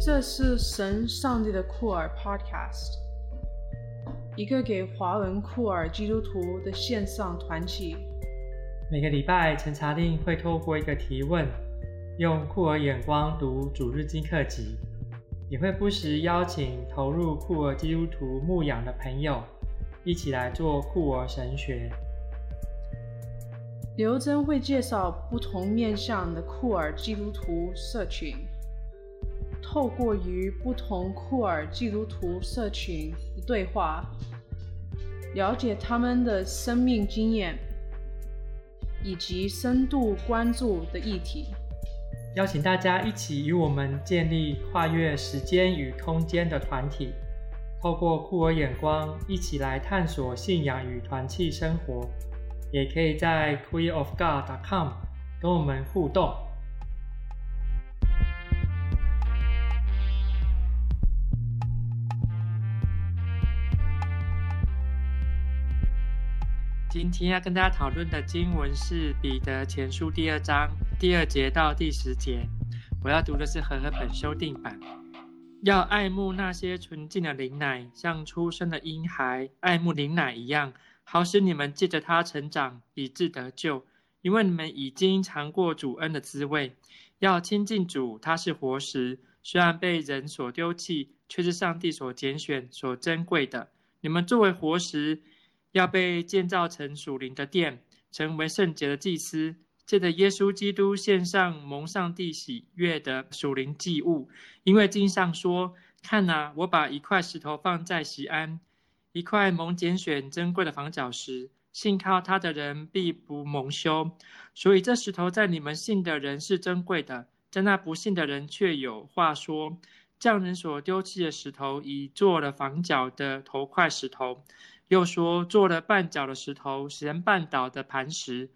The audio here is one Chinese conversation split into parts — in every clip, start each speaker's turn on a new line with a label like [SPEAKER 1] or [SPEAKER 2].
[SPEAKER 1] 这是神上帝的酷儿 Podcast，一个给华文酷儿基督徒的线上团体。
[SPEAKER 2] 每个礼拜，陈查令会透过一个提问，用酷儿眼光读主日经课集，也会不时邀请投入酷儿基督徒牧养的朋友，一起来做酷儿神学。
[SPEAKER 1] 刘真会介绍不同面向的酷儿基督徒社群，透过与不同酷儿基督徒社群的对话，了解他们的生命经验。以及深度关注的议题，
[SPEAKER 2] 邀请大家一起与我们建立跨越时间与空间的团体，透过酷儿眼光一起来探索信仰与团契生活，也可以在 queerofgod.com 跟我们互动。今天要跟大家讨论的经文是《彼得前书》第二章第二节到第十节。我要读的是和合本修订版。要爱慕那些纯净的灵奶，像出生的婴孩爱慕灵奶一样，好使你们借着它成长，以致得救。因为你们已经尝过主恩的滋味。要亲近主，他是活石，虽然被人所丢弃，却是上帝所拣选、所珍贵的。你们作为活石。要被建造成属灵的殿，成为圣洁的祭司，借着耶稣基督献上蒙上帝喜悦的属灵祭物。因为经上说：“看哪，我把一块石头放在西安，一块蒙拣选珍贵的房角石，信靠他的人必不蒙羞。所以这石头在你们信的人是珍贵的，在那不信的人却有话说：匠人所丢弃的石头，已做了房角的头块石头。”又说，做了绊脚的石头，使人绊倒的磐石，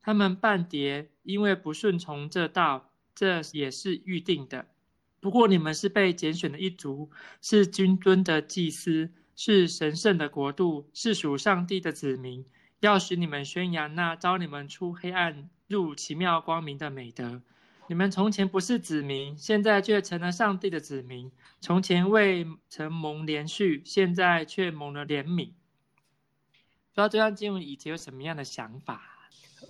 [SPEAKER 2] 他们绊跌，因为不顺从这道，这也是预定的。不过你们是被拣选的一族，是君尊的祭司，是神圣的国度，是属上帝的子民，要使你们宣扬那招你们出黑暗入奇妙光明的美德。你们从前不是子民，现在却成了上帝的子民；从前未曾蒙怜恤，现在却蒙了怜悯。不知道这段经文以前有什么样的想法？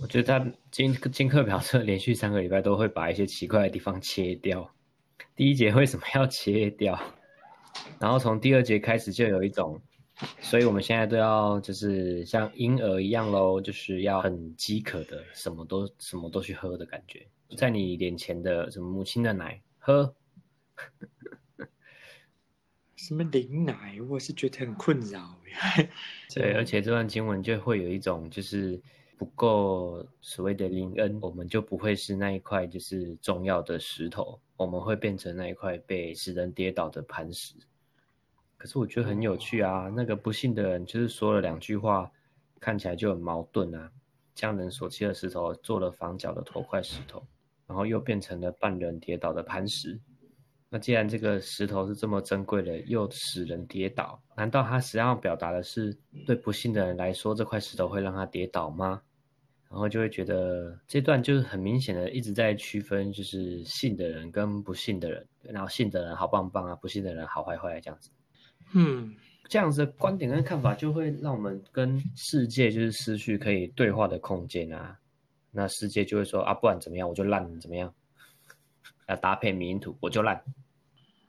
[SPEAKER 3] 我觉得他经经课表示连续三个礼拜都会把一些奇怪的地方切掉。第一节为什么要切掉？然后从第二节开始就有一种，所以我们现在都要就是像婴儿一样喽，就是要很饥渴的，什么都什么都去喝的感觉，在你脸前的什么母亲的奶喝。
[SPEAKER 2] 什么灵奶，我是觉得很困扰。
[SPEAKER 3] 对，而且这段经文就会有一种，就是不够所谓的灵恩，我们就不会是那一块就是重要的石头，我们会变成那一块被使人跌倒的磐石。可是我觉得很有趣啊，那个不信的人就是说了两句话，看起来就很矛盾啊。匠人所弃的石头，做了房角的头块石头，然后又变成了半人跌倒的磐石。那既然这个石头是这么珍贵的，又使人跌倒，难道他实际上表达的是对不幸的人来说，这块石头会让他跌倒吗？然后就会觉得这段就是很明显的一直在区分，就是信的人跟不信的人，然后信的人好棒棒啊，不信的人好坏坏这样子。
[SPEAKER 2] 嗯，
[SPEAKER 3] 这样子的观点跟看法就会让我们跟世界就是失去可以对话的空间啊。那世界就会说啊，不然怎么样，我就烂，怎么样？要搭配迷因图，我就烂。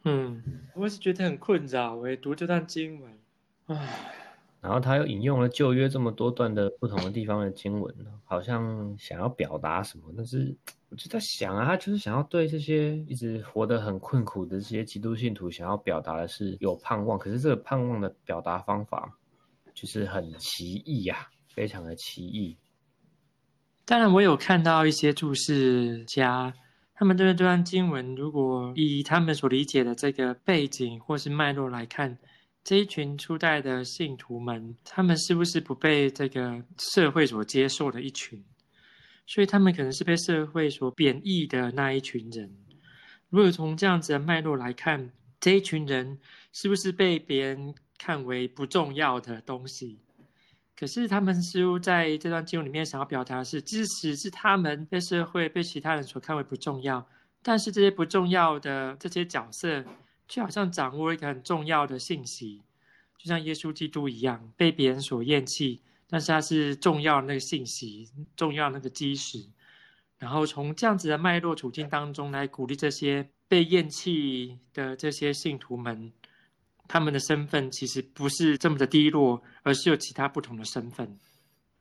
[SPEAKER 2] 嗯，我是觉得很困扰。我也读这段经文，唉。
[SPEAKER 3] 然后他又引用了旧约这么多段的不同的地方的经文，好像想要表达什么。但是我就在想啊，他就是想要对这些一直活得很困苦的这些基督信徒，想要表达的是有盼望。可是这个盼望的表达方法就是很奇异呀，非常的奇异。
[SPEAKER 2] 当然，我有看到一些注释家。他们这段经文，如果以他们所理解的这个背景或是脉络来看，这一群初代的信徒们，他们是不是不被这个社会所接受的一群？所以他们可能是被社会所贬义的那一群人。如果从这样子的脉络来看，这一群人是不是被别人看为不重要的东西？可是他们似乎在这段经文里面想要表达的是，即使是他们被社会被其他人所看为不重要，但是这些不重要的这些角色，却好像掌握了一个很重要的信息，就像耶稣基督一样，被别人所厌弃，但是他是重要那个信息，重要那个基石。然后从这样子的脉络处境当中来鼓励这些被厌弃的这些信徒们，他们的身份其实不是这么的低落，而是有其他不同的身份，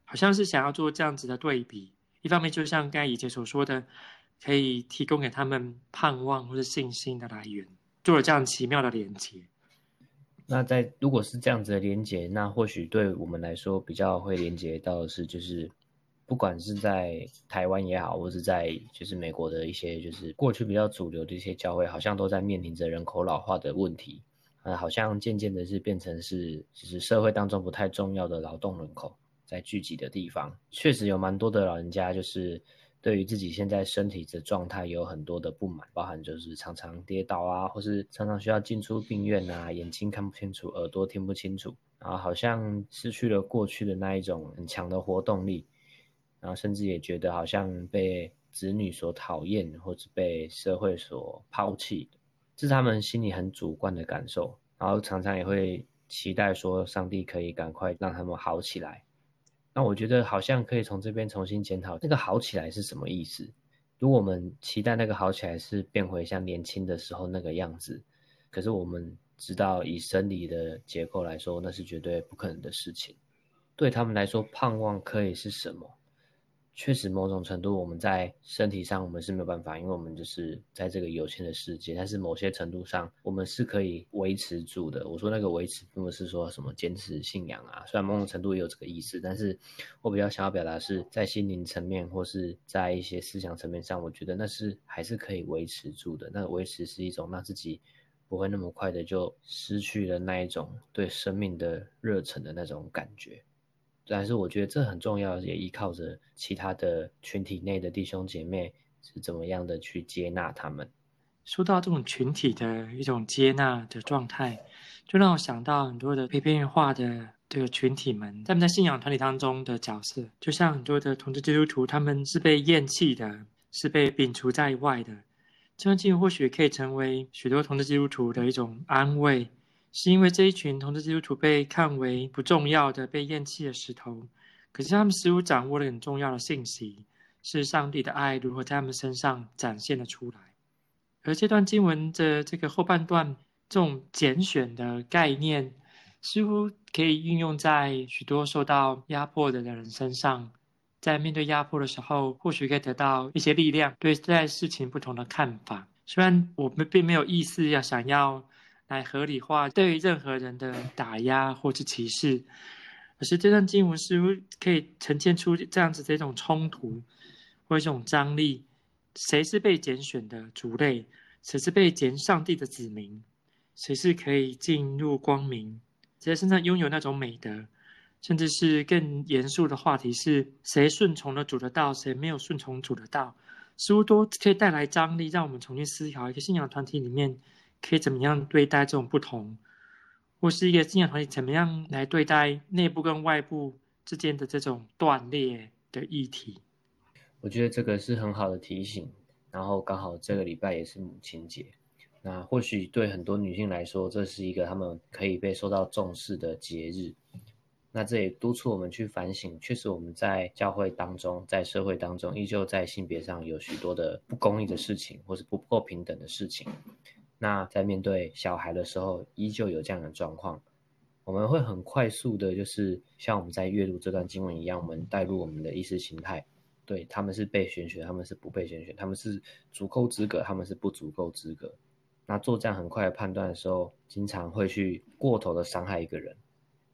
[SPEAKER 2] 好像是想要做这样子的对比。一方面，就像刚才以前所说的。可以提供给他们盼望或者信心的来源，做了这样奇妙的连接。
[SPEAKER 3] 那在如果是这样子的连接，那或许对我们来说比较会连接到的是，就是不管是在台湾也好，或是在就是美国的一些就是过去比较主流的一些教会，好像都在面临着人口老化的问题，呃，好像渐渐的是变成是就是社会当中不太重要的劳动人口在聚集的地方。确实有蛮多的老人家就是。对于自己现在身体的状态有很多的不满，包含就是常常跌倒啊，或是常常需要进出病院啊，眼睛看不清楚，耳朵听不清楚，然后好像失去了过去的那一种很强的活动力，然后甚至也觉得好像被子女所讨厌，或者被社会所抛弃，是他们心里很主观的感受，然后常常也会期待说上帝可以赶快让他们好起来。那我觉得好像可以从这边重新检讨，那个好起来是什么意思？如果我们期待那个好起来是变回像年轻的时候那个样子，可是我们知道以生理的结构来说，那是绝对不可能的事情。对他们来说，盼望可以是什么？确实，某种程度我们在身体上我们是没有办法，因为我们就是在这个有限的世界。但是某些程度上，我们是可以维持住的。我说那个维持，并不是说什么坚持信仰啊，虽然某种程度也有这个意思，但是我比较想要表达是在心灵层面或是在一些思想层面上，我觉得那是还是可以维持住的。那维持是一种让自己不会那么快的就失去了那一种对生命的热忱的那种感觉。但是我觉得这很重要，也依靠着其他的群体内的弟兄姐妹是怎么样的去接纳他们。
[SPEAKER 2] 说到这种群体的一种接纳的状态，就让我想到很多的被边缘化的这个群体们，他们在信仰团体当中的角色，就像很多的同志基督徒，他们是被厌弃的，是被摒除在外的。这段经文或许可以成为许多同志基督徒的一种安慰。是因为这一群同志基督徒被看为不重要的、被厌弃的石头，可是他们似乎掌握了很重要的信息，是上帝的爱如何在他们身上展现了出来。而这段经文的这个后半段，这种拣选的概念，似乎可以运用在许多受到压迫的人身上，在面对压迫的时候，或许可以得到一些力量，对待事情不同的看法。虽然我们并没有意思要想要。来合理化对任何人的打压或是歧视，可是这段经文似乎可以呈现出这样子的一种冲突或一种张力：谁是被拣选的族类？谁是被拣上帝的子民？谁是可以进入光明？谁身上拥有那种美德？甚至是更严肃的话题是：谁顺从了主的道？谁没有顺从主的道？似乎都可以带来张力，让我们重新思考一个信仰团体里面。可以怎么样对待这种不同，或是一个信仰团体怎么样来对待内部跟外部之间的这种断裂的议题？
[SPEAKER 3] 我觉得这个是很好的提醒。然后刚好这个礼拜也是母亲节，那或许对很多女性来说，这是一个她们可以被受到重视的节日。那这也督促我们去反省，确实我们在教会当中，在社会当中，依旧在性别上有许多的不公义的事情，或是不够平等的事情。那在面对小孩的时候，依旧有这样的状况，我们会很快速的，就是像我们在阅读这段经文一样，我们带入我们的意识形态，对，他们是被选选，他们是不被选选，他们是足够资格，他们是不足够资格。那做这样很快的判断的时候，经常会去过头的伤害一个人。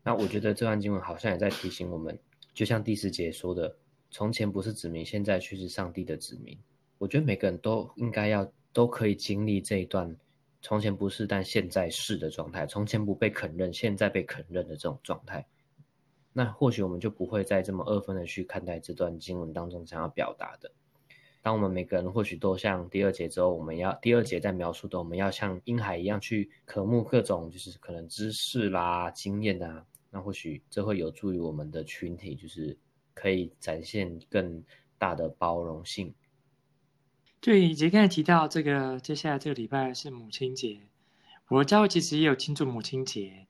[SPEAKER 3] 那我觉得这段经文好像也在提醒我们，就像第四节说的，从前不是子民，现在却是上帝的子民。我觉得每个人都应该要都可以经历这一段。从前不是，但现在是的状态；从前不被肯认，现在被肯认的这种状态，那或许我们就不会再这么二分的去看待这段经文当中想要表达的。当我们每个人或许都像第二节之后，我们要第二节在描述的，我们要像婴孩一样去渴慕各种就是可能知识啦、经验啊，那或许这会有助于我们的群体，就是可以展现更大的包容性。
[SPEAKER 2] 对，以及刚才提到这个，接下来这个礼拜是母亲节，我教会其实也有庆祝母亲节，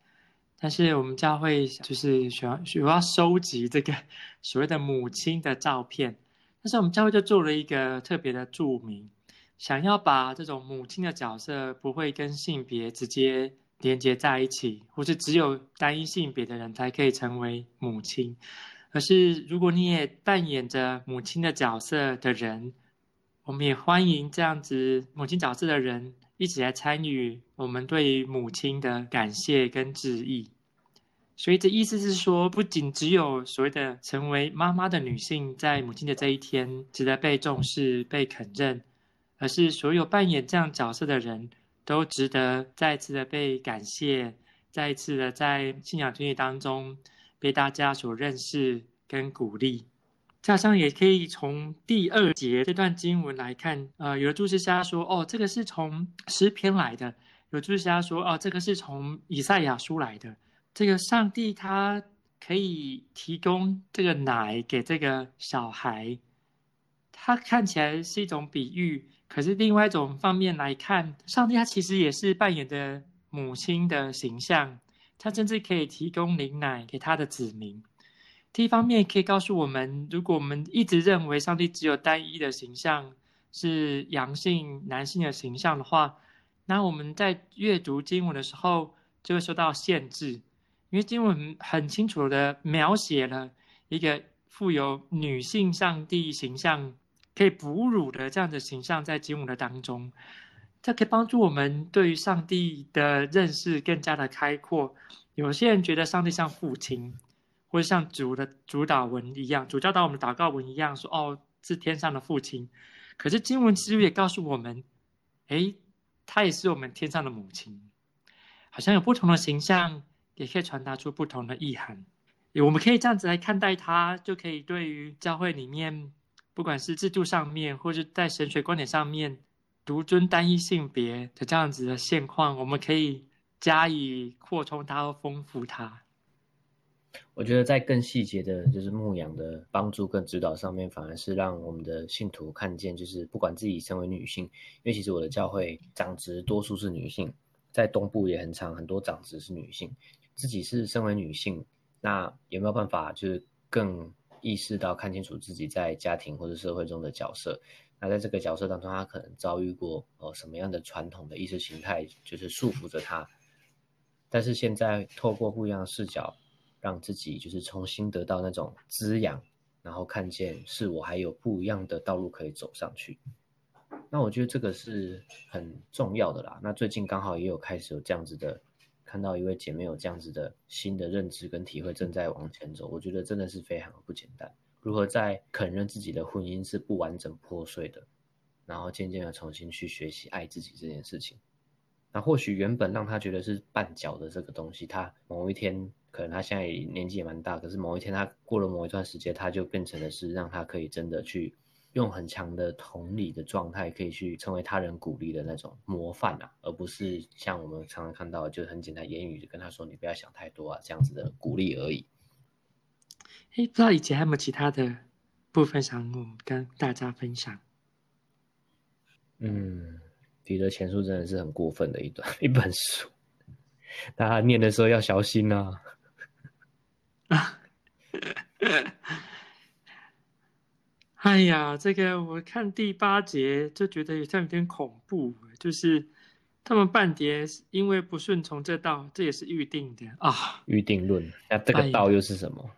[SPEAKER 2] 但是我们教会就是想要需要收集这个所谓的母亲的照片，但是我们教会就做了一个特别的注明，想要把这种母亲的角色不会跟性别直接连接在一起，或是只有单一性别的人才可以成为母亲。可是，如果你也扮演着母亲的角色的人，我们也欢迎这样子母亲角色的人一起来参与我们对于母亲的感谢跟致意。所以，这意思是说，不仅只有所谓的成为妈妈的女性在母亲的这一天值得被重视、被肯认，而是所有扮演这样角色的人都值得再一次的被感谢，再一次的在信仰团体当中。被大家所认识跟鼓励，加上也可以从第二节这段经文来看，呃，有的注释家说，哦，这个是从诗篇来的；有注释家说，哦，这个是从以赛亚书来的。这个上帝他可以提供这个奶给这个小孩，他看起来是一种比喻，可是另外一种方面来看，上帝他其实也是扮演的母亲的形象。他甚至可以提供灵奶给他的子民。第一方面可以告诉我们，如果我们一直认为上帝只有单一的形象，是阳性男性的形象的话，那我们在阅读经文的时候就会受到限制，因为经文很清楚的描写了一个富有女性上帝形象可以哺乳的这样的形象在经文的当中。这可以帮助我们对于上帝的认识更加的开阔。有些人觉得上帝像父亲，或者像主的主祷文一样，主教导我们祷告文一样，说哦，是天上的父亲。可是经文其实也告诉我们，诶，他也是我们天上的母亲。好像有不同的形象，也可以传达出不同的意涵。我们可以这样子来看待他，就可以对于教会里面，不管是制度上面，或者在神学观点上面。独尊单一性别的这样子的现况，我们可以加以扩充它和丰富它。
[SPEAKER 3] 我觉得在更细节的，就是牧养的帮助跟指导上面，反而是让我们的信徒看见，就是不管自己身为女性，因为其实我的教会长职多数是女性，在东部也很长，很多长职是女性。自己是身为女性，那有没有办法就是更意识到看清楚自己在家庭或者社会中的角色？那在这个角色当中，他可能遭遇过呃什么样的传统的意识形态，就是束缚着他。但是现在透过不一样的视角，让自己就是重新得到那种滋养，然后看见是我还有不一样的道路可以走上去。那我觉得这个是很重要的啦。那最近刚好也有开始有这样子的，看到一位姐妹有这样子的新的认知跟体会正在往前走，我觉得真的是非常的不简单。如何在肯认自己的婚姻是不完整破碎的，然后渐渐的重新去学习爱自己这件事情。那或许原本让他觉得是绊脚的这个东西，他某一天可能他现在年纪也蛮大，可是某一天他过了某一段时间，他就变成的是让他可以真的去用很强的同理的状态，可以去成为他人鼓励的那种模范啊，而不是像我们常常看到，就很简单言语就跟他说你不要想太多啊这样子的鼓励而已。
[SPEAKER 2] 哎，不知道以前还有没有其他的部分想我们跟大家分享？
[SPEAKER 3] 嗯，彼得前书真的是很过分的一段 一本书，大家念的时候要小心呐、啊。啊，
[SPEAKER 2] 哎呀，这个我看第八节就觉得有点有点恐怖，就是他们半碟因为不顺从这道，这也是预定的啊。
[SPEAKER 3] 预定论，那这个道又是什么？哎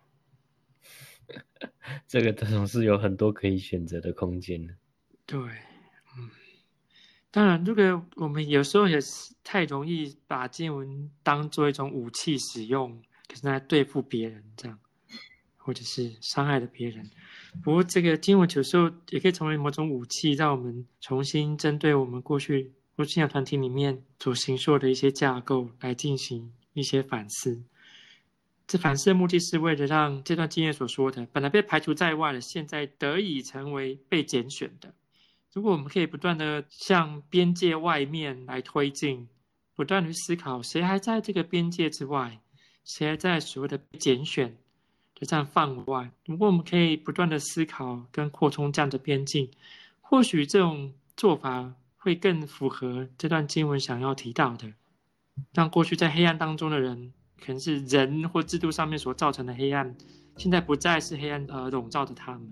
[SPEAKER 3] 这个总是有很多可以选择的空间的。
[SPEAKER 2] 对，嗯，当然，这个我们有时候也是太容易把经文当做一种武器使用，可是来对付别人这样，或者是伤害了别人。不过，这个经文有时候也可以成为某种武器，让我们重新针对我们过去或信仰团体里面所形说的一些架构来进行一些反思。这反思的目的是为了让这段经验所说的，本来被排除在外的，现在得以成为被拣选的。如果我们可以不断的向边界外面来推进，不断的去思考谁还在这个边界之外，谁还在所谓的被拣选的这样范外。如果我们可以不断的思考跟扩充这样的边境，或许这种做法会更符合这段经文想要提到的，让过去在黑暗当中的人，可能是人或制度上面所造成的黑暗，现在不再是黑暗而笼罩着他们，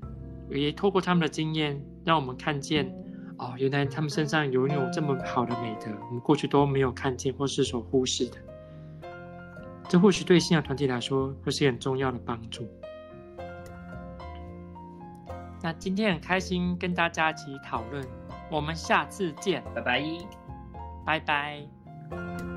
[SPEAKER 2] 也透过他们的经验，让我们看见，哦，原来他们身上拥有这么好的美德，我们过去都没有看见或是所忽视的。这或许对信仰团体来说，会是很重要的帮助。那今天很开心跟大家一起讨论，我们下次见，
[SPEAKER 3] 拜拜，
[SPEAKER 2] 拜拜。